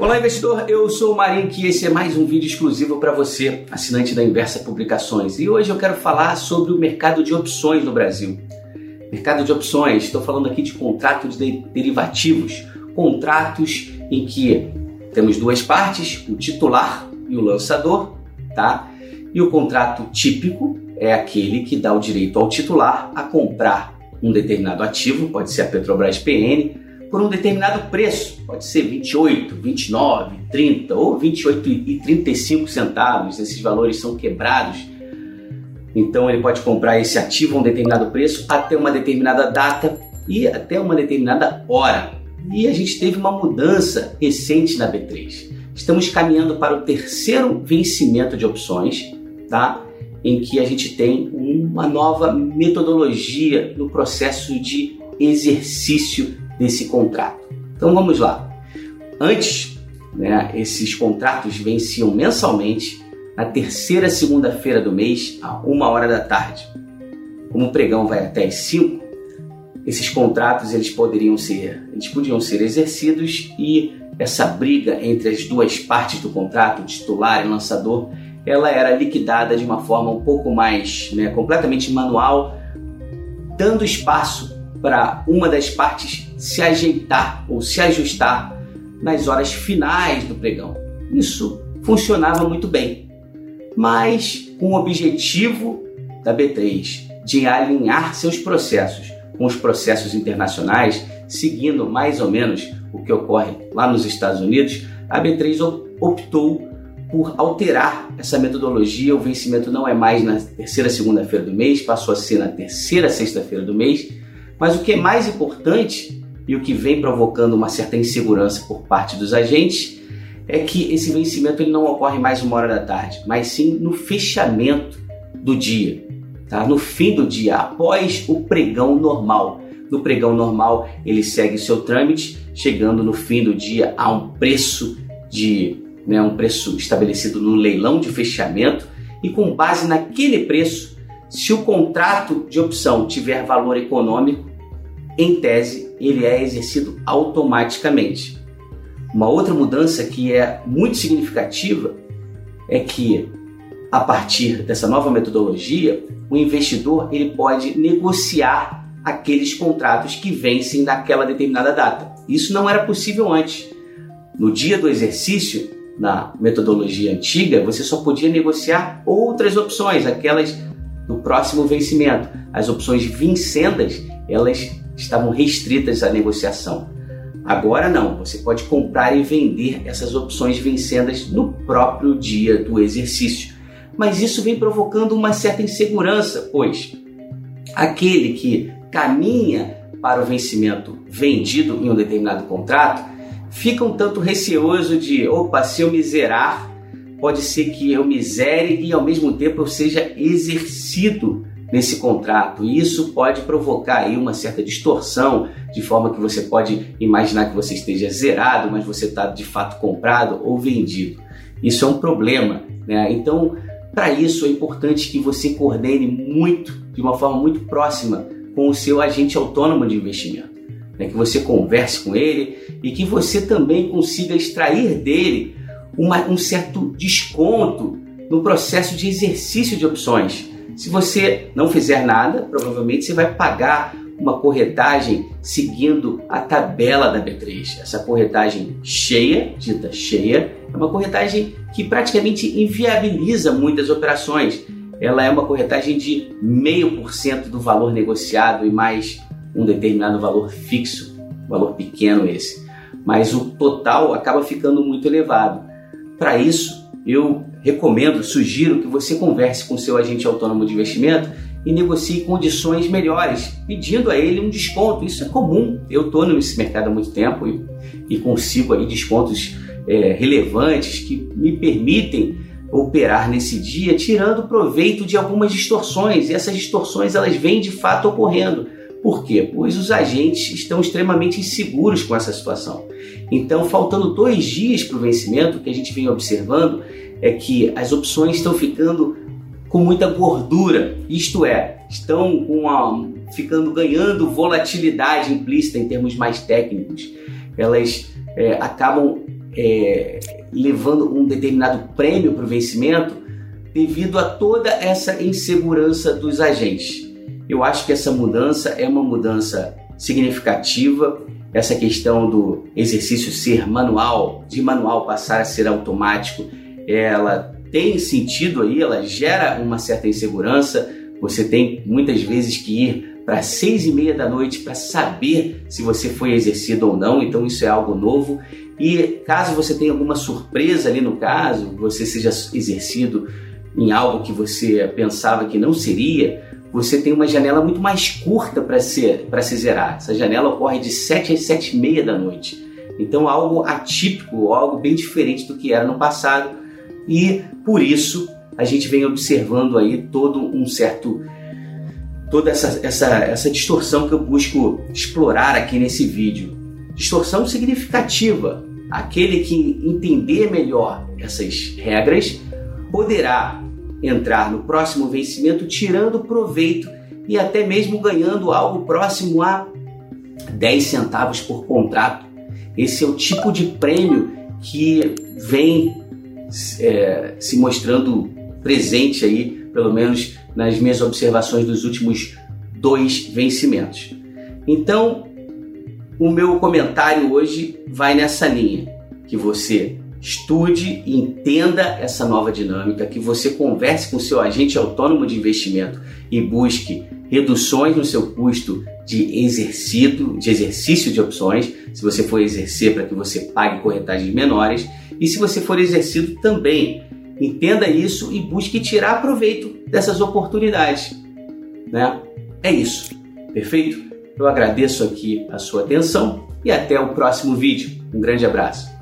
Olá, investidor. Eu sou o Marinho e esse é mais um vídeo exclusivo para você, assinante da Inversa Publicações. E hoje eu quero falar sobre o mercado de opções no Brasil. Mercado de opções, estou falando aqui de contratos de derivativos, contratos em que temos duas partes, o titular e o lançador, tá? E o contrato típico é aquele que dá o direito ao titular a comprar um determinado ativo, pode ser a Petrobras PN, por um determinado preço, pode ser 28, 29, 30 ou 28 e 35 centavos, esses valores são quebrados. Então ele pode comprar esse ativo a um determinado preço até uma determinada data e até uma determinada hora. E a gente teve uma mudança recente na B3. Estamos caminhando para o terceiro vencimento de opções, tá? Em que a gente tem uma nova metodologia no processo de exercício desse contrato. Então vamos lá. Antes, né, esses contratos venciam mensalmente na terceira segunda-feira do mês, a uma hora da tarde. Como o pregão vai até as 5, esses contratos eles poderiam ser, eles podiam ser exercidos e essa briga entre as duas partes do contrato, titular e lançador, ela era liquidada de uma forma um pouco mais, né, completamente manual, dando espaço para uma das partes se ajeitar ou se ajustar nas horas finais do pregão. Isso funcionava muito bem, mas com o objetivo da B3 de alinhar seus processos com os processos internacionais, seguindo mais ou menos o que ocorre lá nos Estados Unidos, a B3 optou por alterar essa metodologia. O vencimento não é mais na terceira segunda-feira do mês, passou a ser na terceira sexta-feira do mês mas o que é mais importante e o que vem provocando uma certa insegurança por parte dos agentes é que esse vencimento ele não ocorre mais uma hora da tarde, mas sim no fechamento do dia, tá? no fim do dia, após o pregão normal. No pregão normal, ele segue seu trâmite, chegando no fim do dia a um preço de né, um preço estabelecido no leilão de fechamento e com base naquele preço, se o contrato de opção tiver valor econômico, em tese, ele é exercido automaticamente. Uma outra mudança que é muito significativa é que a partir dessa nova metodologia, o investidor ele pode negociar aqueles contratos que vencem naquela determinada data. Isso não era possível antes. No dia do exercício, na metodologia antiga, você só podia negociar outras opções, aquelas do próximo vencimento. As opções vincendas, elas estavam restritas à negociação. Agora não, você pode comprar e vender essas opções vencendas no próprio dia do exercício. Mas isso vem provocando uma certa insegurança, pois aquele que caminha para o vencimento vendido em um determinado contrato fica um tanto receoso de, opa, se eu miserar, pode ser que eu misere e ao mesmo tempo eu seja exercido nesse contrato. E isso pode provocar aí uma certa distorção, de forma que você pode imaginar que você esteja zerado, mas você está de fato comprado ou vendido. Isso é um problema. Né? Então, para isso é importante que você coordene muito, de uma forma muito próxima, com o seu agente autônomo de investimento. Né? Que você converse com ele e que você também consiga extrair dele uma, um certo desconto no processo de exercício de opções. Se você não fizer nada, provavelmente você vai pagar uma corretagem seguindo a tabela da B3. Essa corretagem cheia, dita cheia, é uma corretagem que praticamente inviabiliza muitas operações. Ela é uma corretagem de meio por cento do valor negociado e mais um determinado valor fixo, valor pequeno esse. Mas o total acaba ficando muito elevado. Para isso, eu recomendo, sugiro que você converse com seu agente autônomo de investimento e negocie condições melhores, pedindo a ele um desconto. Isso é comum. Eu estou nesse mercado há muito tempo e, e consigo aí descontos é, relevantes que me permitem operar nesse dia, tirando proveito de algumas distorções. E essas distorções elas vêm de fato ocorrendo. Por quê? Pois os agentes estão extremamente inseguros com essa situação. Então, faltando dois dias para o vencimento, que a gente vem observando é que as opções estão ficando com muita gordura, isto é, estão ficando ganhando volatilidade implícita em termos mais técnicos. Elas é, acabam é, levando um determinado prêmio para o vencimento devido a toda essa insegurança dos agentes. Eu acho que essa mudança é uma mudança significativa. Essa questão do exercício ser manual, de manual passar a ser automático, ela tem sentido aí, ela gera uma certa insegurança. Você tem muitas vezes que ir para seis e meia da noite para saber se você foi exercido ou não, então isso é algo novo. E caso você tenha alguma surpresa ali no caso, você seja exercido em algo que você pensava que não seria, você tem uma janela muito mais curta para se, zerar. Essa janela ocorre de 7 às 7 e meia da noite. Então algo atípico, algo bem diferente do que era no passado. E por isso a gente vem observando aí todo um certo toda essa, essa, essa distorção que eu busco explorar aqui nesse vídeo. Distorção significativa. Aquele que entender melhor essas regras poderá entrar no próximo vencimento tirando proveito e até mesmo ganhando algo próximo a 10 centavos por contrato. Esse é o tipo de prêmio que vem é, se mostrando presente aí, pelo menos nas minhas observações dos últimos dois vencimentos. Então, o meu comentário hoje vai nessa linha, que você Estude e entenda essa nova dinâmica, que você converse com seu agente autônomo de investimento e busque reduções no seu custo de exercício, de exercício de opções, se você for exercer para que você pague corretagens menores, e se você for exercido também, entenda isso e busque tirar proveito dessas oportunidades. Né? É isso, perfeito? Eu agradeço aqui a sua atenção e até o próximo vídeo. Um grande abraço.